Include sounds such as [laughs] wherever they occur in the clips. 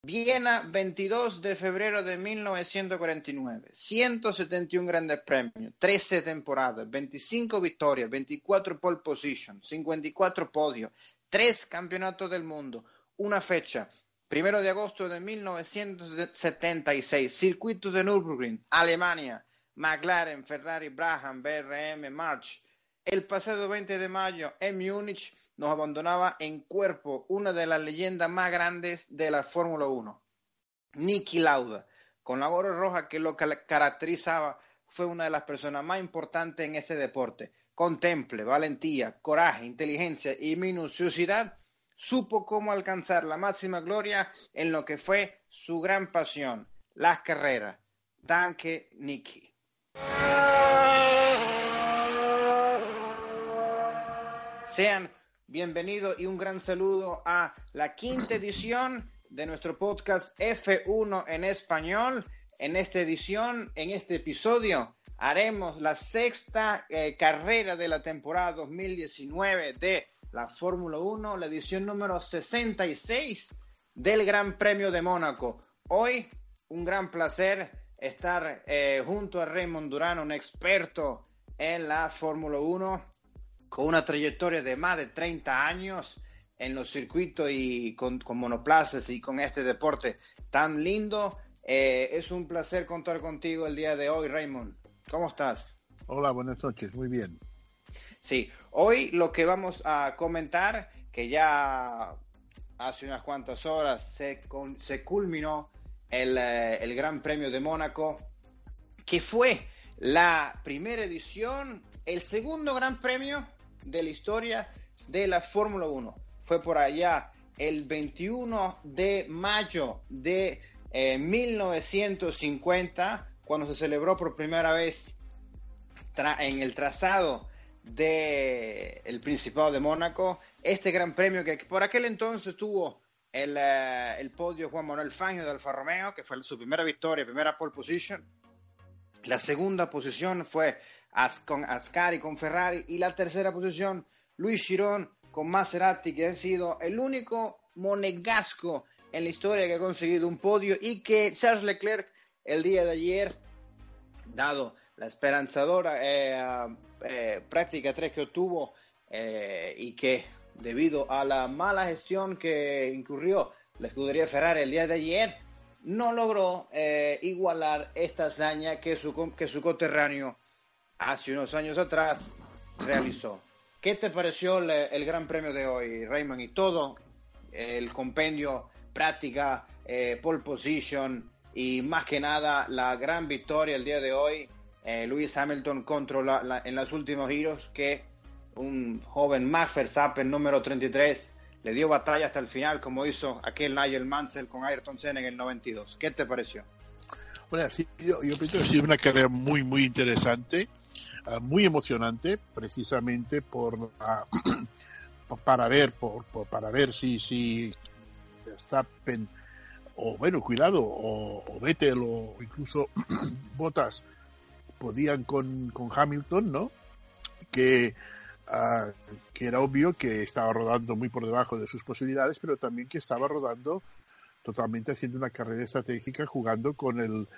Viena, 22 de febrero de 1949. 171 grandes premios, 13 temporadas, 25 victorias, 24 pole position, 54 podios, 3 campeonatos del mundo, una fecha, primero de agosto de 1976, circuito de Nürburgring, Alemania, McLaren, Ferrari, Brabham, BRM, March. El pasado 20 de mayo en Múnich, nos abandonaba en cuerpo una de las leyendas más grandes de la Fórmula 1, Nicky Lauda. Con la gorra roja que lo caracterizaba, fue una de las personas más importantes en este deporte. Contemple, valentía, coraje, inteligencia y minuciosidad, supo cómo alcanzar la máxima gloria en lo que fue su gran pasión, las carreras. Danke, Nicky. Sean bienvenido y un gran saludo a la quinta edición de nuestro podcast F1 en español. En esta edición, en este episodio, haremos la sexta eh, carrera de la temporada 2019 de la Fórmula 1, la edición número 66 del Gran Premio de Mónaco. Hoy, un gran placer estar eh, junto a Raymond Durán, un experto en la Fórmula 1 con una trayectoria de más de 30 años en los circuitos y con, con monoplazas y con este deporte tan lindo. Eh, es un placer contar contigo el día de hoy, Raymond. ¿Cómo estás? Hola, buenas noches, muy bien. Sí, hoy lo que vamos a comentar, que ya hace unas cuantas horas se, se culminó el, eh, el Gran Premio de Mónaco, que fue la primera edición, el segundo Gran Premio de la historia de la Fórmula 1. Fue por allá el 21 de mayo de 1950 eh, cuando se celebró por primera vez en el trazado del el Principado de Mónaco este gran premio que por aquel entonces tuvo el, eh, el podio Juan Manuel Fangio de Alfa Romeo, que fue su primera victoria, primera pole position. La segunda posición fue con Ascari, con Ferrari, y la tercera posición, Luis Girón con Maserati, que ha sido el único monegasco en la historia que ha conseguido un podio y que Charles Leclerc el día de ayer, dado la esperanzadora eh, eh, práctica 3 que obtuvo eh, y que debido a la mala gestión que incurrió la escudería Ferrari el día de ayer, no logró igualar esta hazaña que su, que su coterráneo hace unos años atrás realizó. ¿Qué te pareció el, Gran Premio de hoy, Raymond? Y todo, el compendio, práctica, eh, pole position y más que nada la gran victoria el día de hoy, eh, Lewis Hamilton contra en los últimos giros que un joven Max Verstappen número 33 le dio batalla hasta el final como hizo aquel Nigel Mansell con Ayrton Senna en el 92. ¿Qué te pareció? Bueno, sí, yo, pienso que ha sido una carrera muy, muy interesante. Ah, muy emocionante precisamente por [clears throat] para ver por, para ver si si Verstappen o bueno cuidado o, o Vettel o incluso [clears throat] Botas podían con, con Hamilton no que uh, que era obvio que estaba rodando muy por debajo de sus posibilidades pero también que estaba rodando totalmente haciendo una carrera estratégica jugando con el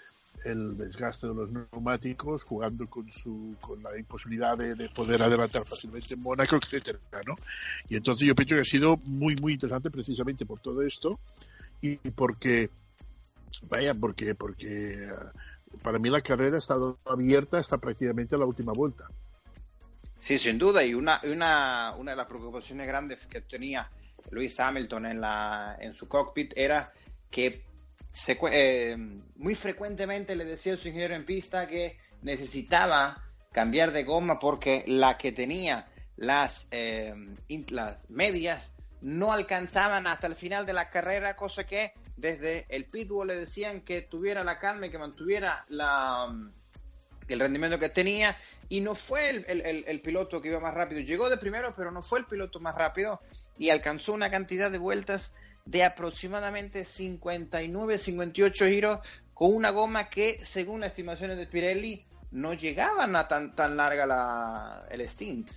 desgaste de los neumáticos, jugando con su con la imposibilidad de, poder adelantar fácilmente en Mónaco, etcétera, ¿no? Y entonces yo pienso que ha sido muy muy interesante precisamente por todo esto y porque vaya porque porque eh, para mí la carrera ha estado abierta hasta prácticamente la última vuelta. Sí, sin duda, y una, una, una de las preocupaciones grandes que tenía Luis Hamilton en, la, en su cockpit era que eh, muy frecuentemente le decía a su ingeniero en pista que necesitaba cambiar de goma porque la que tenía las, eh, las medias no alcanzaban hasta el final de la carrera, cosa que desde el pitbull le decían que tuviera la calma y que mantuviera la, el rendimiento que tenía y no fue el, el, piloto que iba más rápido. Llegó de primero, pero no fue el piloto más rápido y alcanzó una cantidad de vueltas de aproximadamente 59, 58 giros con una goma que, según las estimaciones de Pirelli, no llegaban a tan, tan larga la, el stint.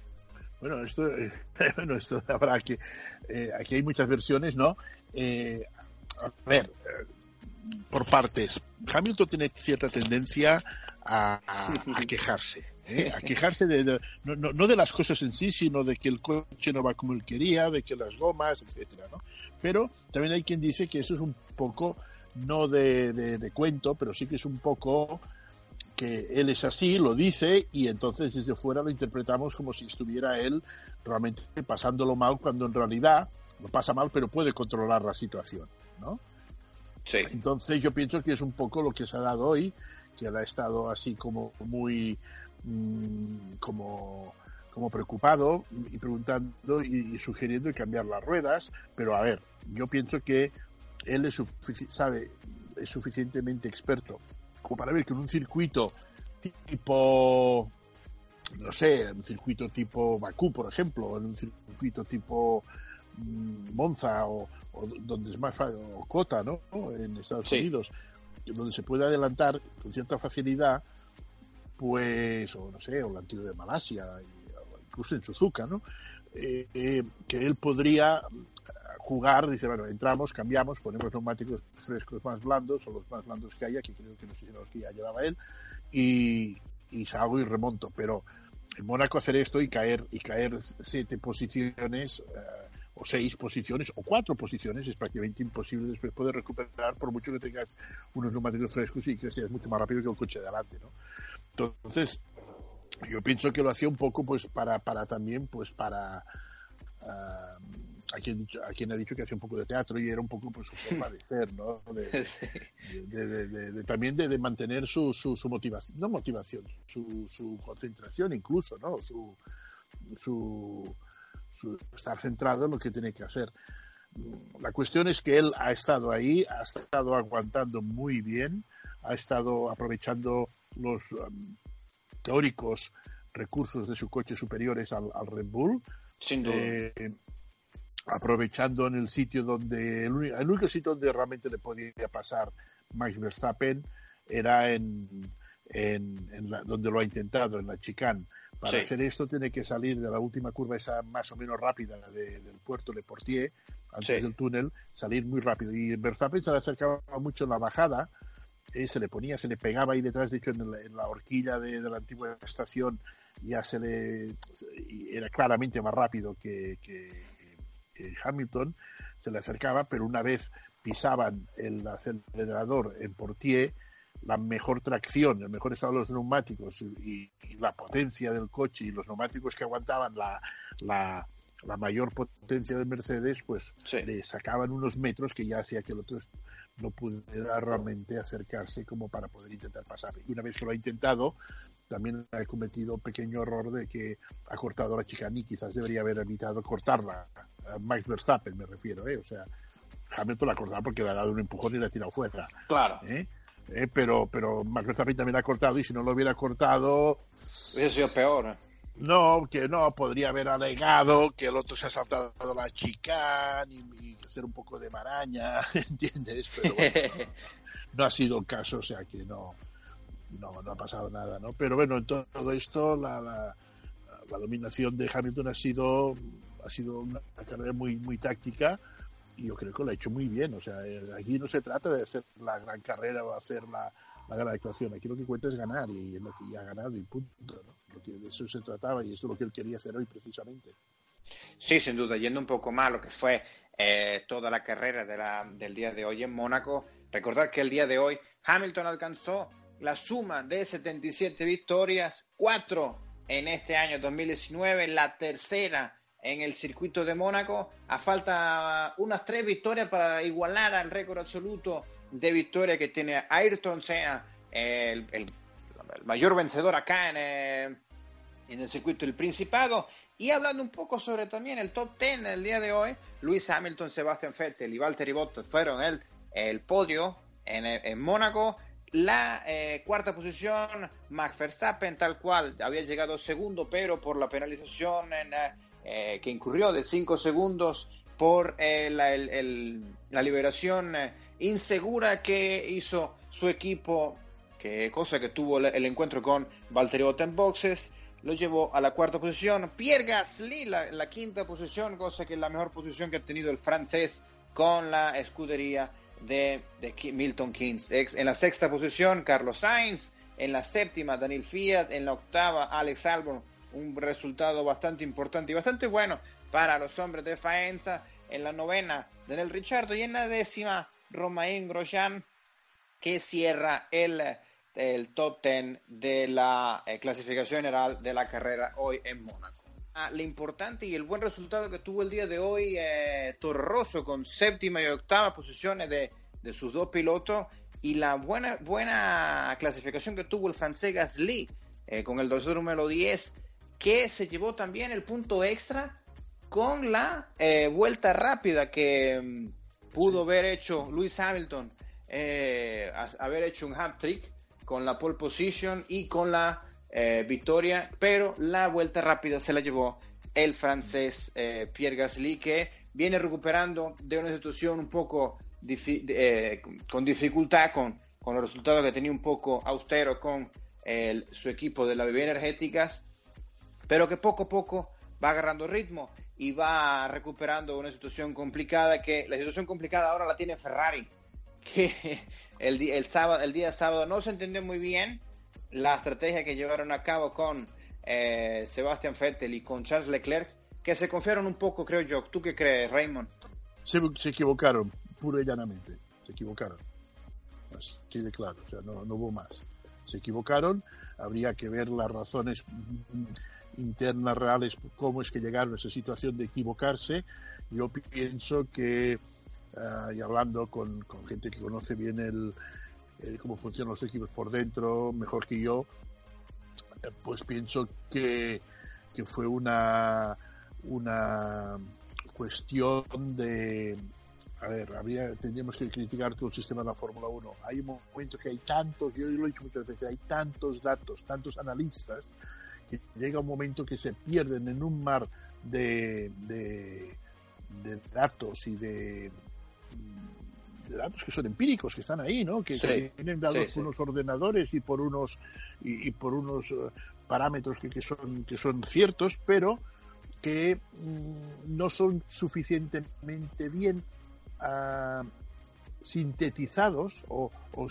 Bueno, esto, [laughs] bueno, esto habrá que. Eh, aquí hay muchas versiones, ¿no? Eh, a ver, eh, por partes. Hamilton tiene cierta tendencia a, [laughs] quejarse. A quejarse de, no, no, de las cosas en sí, sino de que el coche no va como él quería, de que las gomas, etcétera, ¿no? Pero también hay quien dice que eso es un poco, no de, de cuento, pero sí que es un poco que él es así, lo dice, y entonces desde fuera lo interpretamos como si estuviera él realmente pasándolo mal, cuando en realidad lo pasa mal, pero puede controlar la situación, ¿no? Sí. Entonces yo pienso que es un poco lo que se ha dado hoy, que él ha estado así como muy mm, como, como preocupado y preguntando y, sugiriendo cambiar las ruedas, pero a ver, yo pienso que él es sabe es suficientemente experto como para ver que en un circuito tipo, no sé, un circuito tipo Bakú, por ejemplo, o en un circuito tipo mm, Monza o, donde es más fácil, o Cota, ¿no? En Estados Unidos, donde se puede adelantar con cierta facilidad, pues, o no sé, o el antiguo de Malasia, incluso en Suzuka, ¿no? Eh, eh, que él podría jugar, dice, bueno, entramos, cambiamos, ponemos neumáticos frescos más blandos, o los más blandos que haya, que creo que no sé si los que ya llevaba él, y, y salgo y remonto. Pero en Mónaco hacer esto y caer, y caer siete posiciones, eh, o seis posiciones, o cuatro posiciones, es prácticamente imposible después poder recuperar, por mucho que tengas unos neumáticos frescos y que seas mucho más rápido que el coche de adelante, ¿no? Entonces, yo pienso que lo hacía un poco, pues, para, para también, pues, para... Ah, a quien, a quien ha dicho que hacía un poco de teatro y era un poco pues, su [laughs] forma de ser, ¿no? De, también de, mantener su, su, motivación, no motivación, su, su concentración incluso, ¿no? Su, su, estar centrado en lo que tiene que hacer. La cuestión es que él ha estado ahí, ha estado aguantando muy bien, ha estado aprovechando los um, teóricos recursos de su coche superiores al, Red Bull. Sin duda. Eh, aprovechando en el sitio donde, el, único sitio donde realmente le podía pasar Max Verstappen era en, en, donde lo ha intentado, en la chicane. Para hacer esto tiene que salir de la última curva esa más o menos rápida del puerto de Portier, antes del túnel, salir muy rápido. Y Verstappen se le acercaba mucho en la bajada, eh, se le ponía, se le pegaba ahí detrás, de hecho en, la horquilla de, la antigua estación ya se le era claramente más rápido que Hamilton se le acercaba, pero una vez pisaban el acelerador en Portier, la mejor tracción, el mejor estado de los neumáticos y, la potencia del coche y los neumáticos que aguantaban la, la, mayor potencia del Mercedes, pues le sacaban unos metros que ya hacía que el otro no pudiera realmente acercarse como para poder intentar pasar. Y una vez que lo ha intentado, también ha cometido un pequeño error de que ha cortado la chicane y quizás debería haber evitado cortarla Max Verstappen me refiero, ¿eh? O sea, Hamilton la ha cortado porque le ha dado un empujón y la ha tirado fuera. Claro. ¿eh? ¿Eh? Pero, pero Max también ha cortado y si no lo hubiera cortado... Hubiera sido peor. ¿eh? No, que no, podría haber alegado que el otro se ha saltado la chicane y, hacer un poco de maraña, [laughs] ¿entiendes? Pero [laughs] no, ha sido el caso, o sea que no, no, no ha pasado nada, ¿no? Pero bueno, en todo esto la, la, la dominación de Hamilton ha sido ha sido una carrera muy, muy táctica y yo creo que lo ha hecho muy bien. O sea, eh, aquí no se trata de hacer la gran carrera o hacer la, la gran actuación. Aquí lo que cuenta es ganar y es lo que ya ha ganado y punto. Lo que de eso se trataba y eso es lo que él quería hacer hoy precisamente. Sí, sin duda, yendo un poco más lo que fue eh, toda la carrera de la, del día de hoy en Mónaco, recordar que el día de hoy Hamilton alcanzó la suma de 77 victorias, 4 en este año 2019, la tercera en el circuito de Mónaco. A falta unas tres victorias para igualar al récord absoluto de victorias que tiene Ayrton Senna, el, mayor vencedor acá en, eh, en el circuito del Principado. Y hablando un poco sobre también el top 10 del día de hoy, Luis Hamilton, Sebastian Vettel y Valtteri Bottas fueron el, el podio en, en Mónaco. La eh, cuarta posición, Max Verstappen, tal cual, había llegado segundo, pero por la penalización en, eh, eh, que incurrió de 5 segundos por la, la, liberación insegura que hizo su equipo, que cosa que tuvo el, encuentro con Valtteri boxes lo llevó a la cuarta posición. Pierre Gasly, la, la, quinta posición, cosa que es la mejor posición que ha tenido el francés con la escudería de, de Milton Keynes. En la sexta posición, Carlos Sainz. En la séptima, Daniel Fiat. En la octava, Alex Albon. Un resultado bastante importante y bastante bueno para los hombres de Faenza. En la novena, Daniel Ricciardo. Y en la décima, Romain Grosjean, que cierra el el top 10 de la eh, clasificación general de la carrera hoy en Mónaco. Ah, lo importante y el buen resultado que tuvo el día de hoy eh, Rosso con séptima y octava posiciones de, de, sus dos pilotos y la buena, buena clasificación que tuvo el francés Gasly eh, con el dorsal número 10 que se llevó también el punto extra con la eh, vuelta rápida que mm, pudo haber hecho Luis Hamilton, haber hecho un hat trick con la pole position y con la eh, victoria, pero la vuelta rápida se la llevó el francés eh, Pierre Gasly, que viene recuperando de una situación un poco eh, con dificultad, con, con los resultados que tenía un poco austero con su equipo de las bebidas energéticas, pero que poco a poco va agarrando ritmo y va recuperando una situación complicada, que la situación complicada ahora la tiene Ferrari, [laughs] que el, el, sábado, el día sábado no se entendió muy bien la estrategia que llevaron a cabo con eh, Sebastian Vettel y con Charles Leclerc, que se confiaron un poco, creo yo. ¿Tú qué crees, Raymond? Se, se equivocaron, pura y llanamente. Se equivocaron. Así de claro, o sea, no, no hubo más. Se equivocaron, habría que ver las razones internas reales, cómo es que llegaron a esa situación de equivocarse. Yo pienso que Ah, y hablando con, con, gente que conoce bien el, cómo funcionan los equipos por dentro, mejor que yo, eh, pues pienso que, que fue una, una cuestión de, a ver, tendríamos que criticar todo el sistema de la Fórmula 1. Hay un momento que hay tantos, yo lo he dicho muchas veces, hay tantos datos, tantos analistas, que llega un momento que se pierden en un mar de, de, de datos y de, de datos que son empíricos, que están ahí, ¿no? Que, vienen dados por unos ordenadores y por unos y, por unos eh, parámetros que, que, son que son ciertos, pero que mm, no son suficientemente bien uh, sintetizados o, o,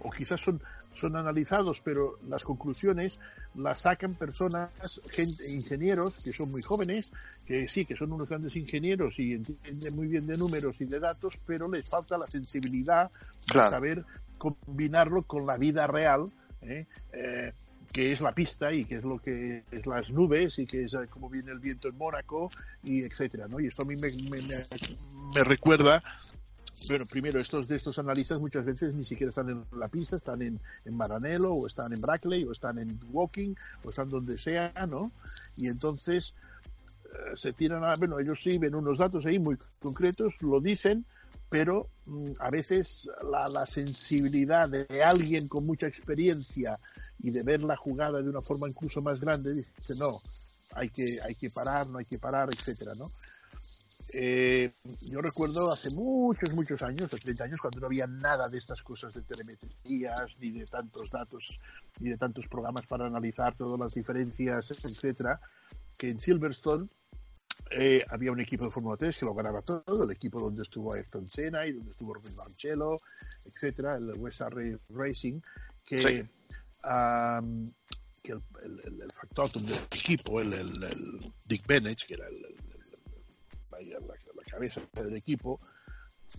o, quizás son son analizados, pero las conclusiones las sacan personas, gente, ingenieros que son muy jóvenes, que sí, que son unos grandes ingenieros y entienden muy bien de números y de datos, pero les falta la sensibilidad de saber combinarlo con la vida real, ¿eh? Eh, que es la pista y que es lo que es las nubes y que es eh, cómo viene el viento en Mónaco y etcétera, ¿no? Y esto a mí me, me, me recuerda bueno, primero, estos de estos analistas muchas veces ni siquiera están en la pista, están en, en Maranello, o están en Brackley, o están en Walking, o están donde sea, ¿no? Y entonces eh, se tiran a, bueno, ellos sí ven unos datos ahí muy concretos, lo dicen, pero mm, a veces la, la, sensibilidad de alguien con mucha experiencia y de ver la jugada de una forma incluso más grande, dice, no, hay que, hay que parar, no hay que parar, etcétera, ¿no? Eh, yo recuerdo hace muchos, muchos años, hace 30 años, cuando no había nada de estas cosas de telemetrías, ni de tantos datos, ni de tantos programas para analizar todas las diferencias, etcétera, que en Silverstone eh, había un equipo de Fórmula 3 que lo ganaba todo, el equipo donde estuvo Ayrton Senna y donde estuvo Robin Barrichello, etcétera, el West Racing, que, que el, el, el, factotum del equipo, el, Dick Bennett, que era el la, cabeza del equipo,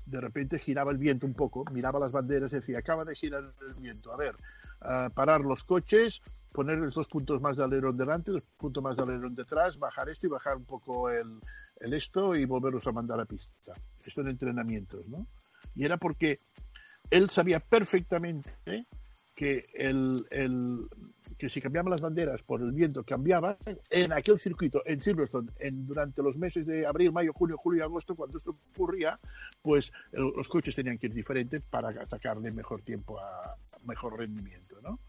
de repente giraba el viento un poco, miraba las banderas y decía, acaba de girar el viento, a ver, parar los coches, ponerles dos puntos más de alerón delante, dos puntos más de alerón detrás, bajar esto y bajar un poco el, esto y volverlos a mandar a pista. Esto en entrenamientos, ¿no? Y era porque él sabía perfectamente que el, que si cambiaban las banderas por el viento cambiaba, en aquel circuito, en Silverstone, en, durante los meses de abril, mayo, junio, julio y agosto, cuando esto ocurría, pues los coches tenían que ir diferentes para sacarle mejor tiempo a, mejor rendimiento, ¿no?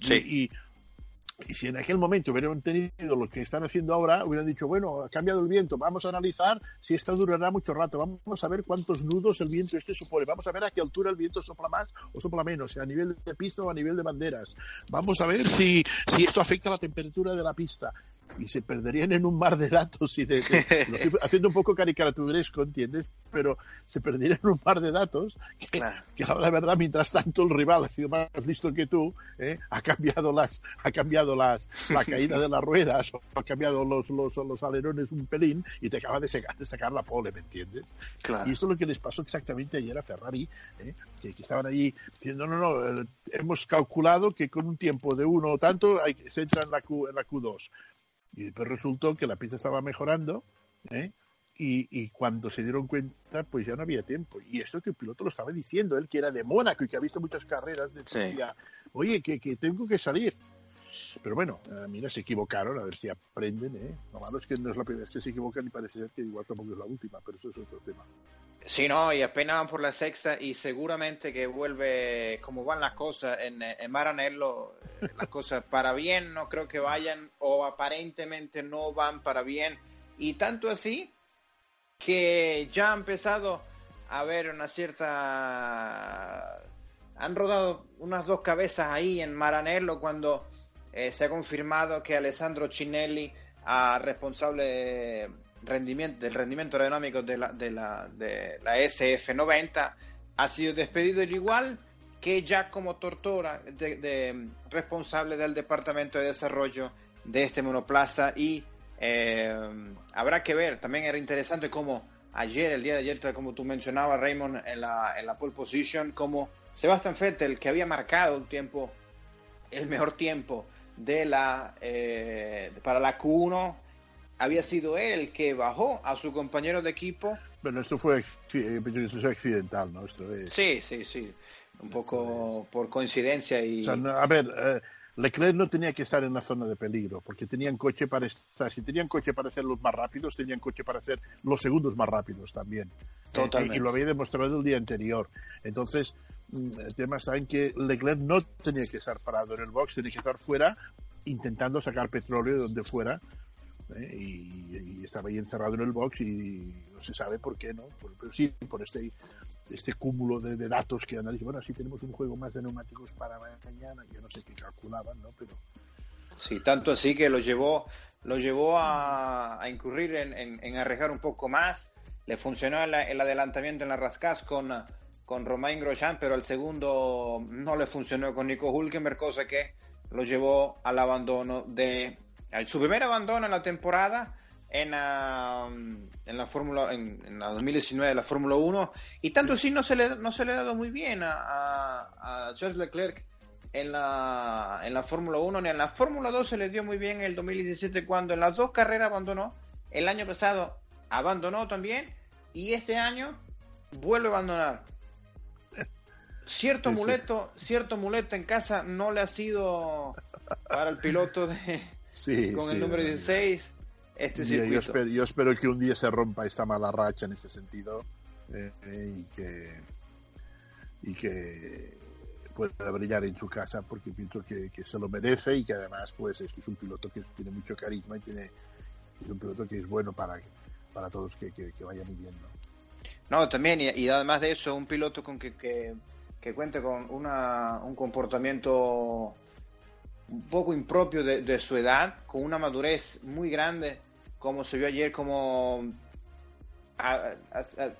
Sí. Y, y si en aquel momento hubieran tenido lo que están haciendo ahora, hubieran dicho, bueno, ha cambiado el viento, vamos a analizar si esta durará mucho rato, vamos a ver cuántos nudos el viento este supone, vamos a ver a qué altura el viento sopla más o sopla menos, a nivel de pista o a nivel de banderas, vamos a ver si, si esto afecta la temperatura de la pista y se perderían en un mar de datos y de, [laughs] haciendo un poco caricaturesco, ¿entiendes? Pero se perderían en un mar de datos que, que la verdad, mientras tanto el rival ha sido más listo que tú, ¿eh? ha cambiado las, ha cambiado las, la caída de las ruedas, o ha cambiado los, los, los alerones un pelín y te acaba de sacar, de sacar la pole, ¿me entiendes? Y esto es lo que les pasó exactamente ayer a Ferrari, ¿eh? que, estaban allí diciendo, no, no, no, eh, hemos calculado que con un tiempo de uno o tanto hay, se entra en la, Q, en la Q2 y después resultó que la pista estaba mejorando, ¿eh? Y, cuando se dieron cuenta, pues ya no había tiempo. Y esto que el piloto lo estaba diciendo, él que era de Mónaco y que ha visto muchas carreras, decía, oye, que, que, tengo que salir. Pero bueno, eh, mira, se equivocaron, a ver si aprenden. ¿eh? Lo malo es que no es la primera vez que se equivocan y parece ser que igual tampoco es la última, pero eso es otro tema. Sí, no, y apenas van por la sexta y seguramente que vuelve, como van las cosas en, Maranello, eh, las cosas para bien no creo que vayan o aparentemente no van para bien. Y tanto así que ya ha empezado a haber una cierta... Han rodado unas dos cabezas ahí en Maranello cuando eh, se ha confirmado que Alessandro Cinelli, a responsable rendimiento, del rendimiento aerodinámico de la, de la, de la SF90 ha sido despedido igual que Giacomo Tortora, de, responsable del Departamento de Desarrollo de este monoplaza. Y eh, habrá que ver, también era interesante como ayer, el día de ayer, como tú mencionabas, Raymond, en la, en la pole position, como Sebastian Vettel, que había marcado un tiempo, el mejor tiempo de la, eh, para la Q1, había sido él que bajó a su compañero de equipo. Bueno, esto fue, accidental, ¿no? Sí, sí, sí. Un poco por coincidencia y... a ver, eh, Leclerc no tenía que estar en la zona de peligro, porque tenían coche para estar, si tenían coche para ser los más rápidos, tenían coche para ser los segundos más rápidos también. Totalmente. y lo había demostrado el día anterior. Entonces, mm, el tema está en que Leclerc no tenía que estar parado en el box, tenía que estar fuera intentando sacar petróleo de donde fuera ¿eh? y, estaba ahí encerrado en el box y no se sabe por qué, ¿no? pero sí, por este, este cúmulo de, datos que analizan. Bueno, así tenemos un juego más de neumáticos para mañana, yo no sé qué calculaban, ¿no? Pero... Sí, tanto así que lo llevó, lo llevó a, incurrir en, en, arriesgar un poco más. Le funcionó el, el adelantamiento en la Rascas con, con Romain Grosjean, pero el segundo no le funcionó con Nico Hulkenberg, cosa que lo llevó al abandono de su primer abandono en la temporada en, en la Fórmula en, la 2019 de la Fórmula 1 y tanto así no se le no se le ha dado muy bien a, a, Charles Leclerc en la en la Fórmula 1 ni en la Fórmula 2 se le dio muy bien en el 2017 cuando en las dos carreras abandonó el año pasado abandonó también y este año vuelve a abandonar. Cierto muleto cierto muleto en casa no le ha sido para el piloto de [laughs] con el número 16, este circuito. Yo espero, yo espero, que un día se rompa esta mala racha en este sentido eh, y que y que pueda brillar en su casa porque pienso que, se lo merece y que además pues es que es un piloto que tiene mucho carisma y tiene es un piloto que es bueno para, para todos que, que, vaya viviendo. No, también, y, además de eso, un piloto con que, que, que cuente con una, un comportamiento un poco impropio de, su edad, con una madurez muy grande, como se vio ayer, como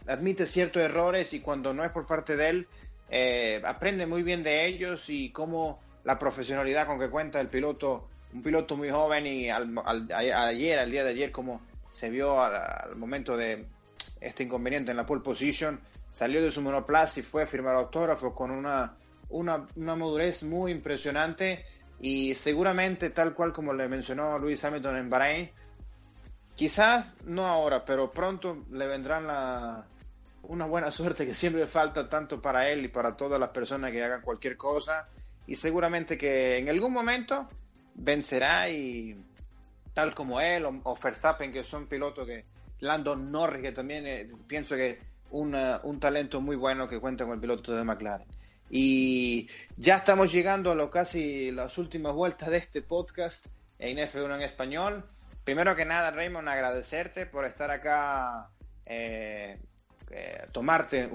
admite ciertos errores y cuando no es por parte de él, eh, aprende muy bien de ellos y como la profesionalidad con que cuenta el piloto, un piloto muy joven y al, ayer, al día de ayer, como se vio al, momento de este inconveniente en la pole position, salió de su monoplaza y fue a firmar autógrafos con una, una, una madurez muy impresionante y seguramente, tal cual como le mencionó Luis Hamilton en Bahrein, quizás no ahora, pero pronto le vendrán la, una buena [laughs] suerte que siempre falta tanto para él y para todas las personas que hagan cualquier cosa. y seguramente que en algún momento vencerá y tal como él o, Verstappen, que son pilotos que Lando Norris, que también eh, pienso que un, un talento muy bueno que cuenta con el piloto de McLaren. Y ya estamos llegando a lo casi las últimas vueltas de este podcast en F1 en español. Primero que nada, Raymond, agradecerte por estar acá, eh, eh, tomarte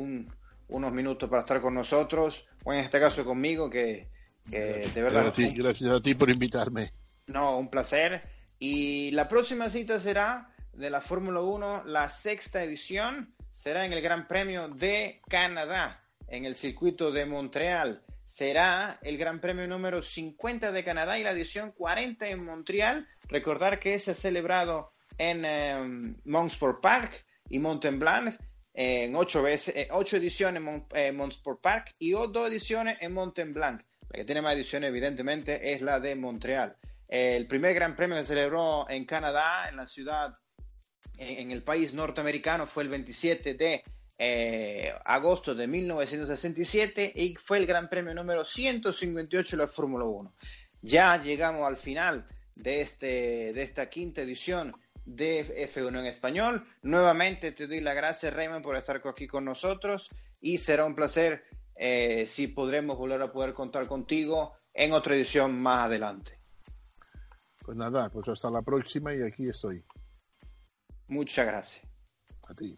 unos minutos para estar con nosotros, o en este caso conmigo, que, de verdad... Gracias a, ti, por invitarme. No, un placer. Y la próxima cita será de la Fórmula 1, la sexta edición, será en el Gran Premio de Canadá, en el circuito de Montreal. Será el Gran Premio número 50 de Canadá y la edición 40 en Montreal. Recordar que se ha celebrado en eh, Park y Mountain Blanc en ocho, veces, eh, ocho ediciones en Mon, eh, Park y dos ediciones en Mountain Blanc. La que tiene más ediciones, evidentemente, es la de Montreal. El primer Gran Premio que se celebró en Canadá, en la ciudad, en, el país norteamericano, fue el 27 de eh, agosto de 1967 y fue el Gran Premio número 158 de la Fórmula 1. Ya llegamos al final de, este, de esta quinta edición de F1 en español. Nuevamente te doy las gracias, Raymond, por estar aquí con nosotros y será un placer eh, si podremos volver a poder contar contigo en otra edición más adelante. Pues nada, pues hasta la próxima y aquí estoy. Muchas gracias. A ti.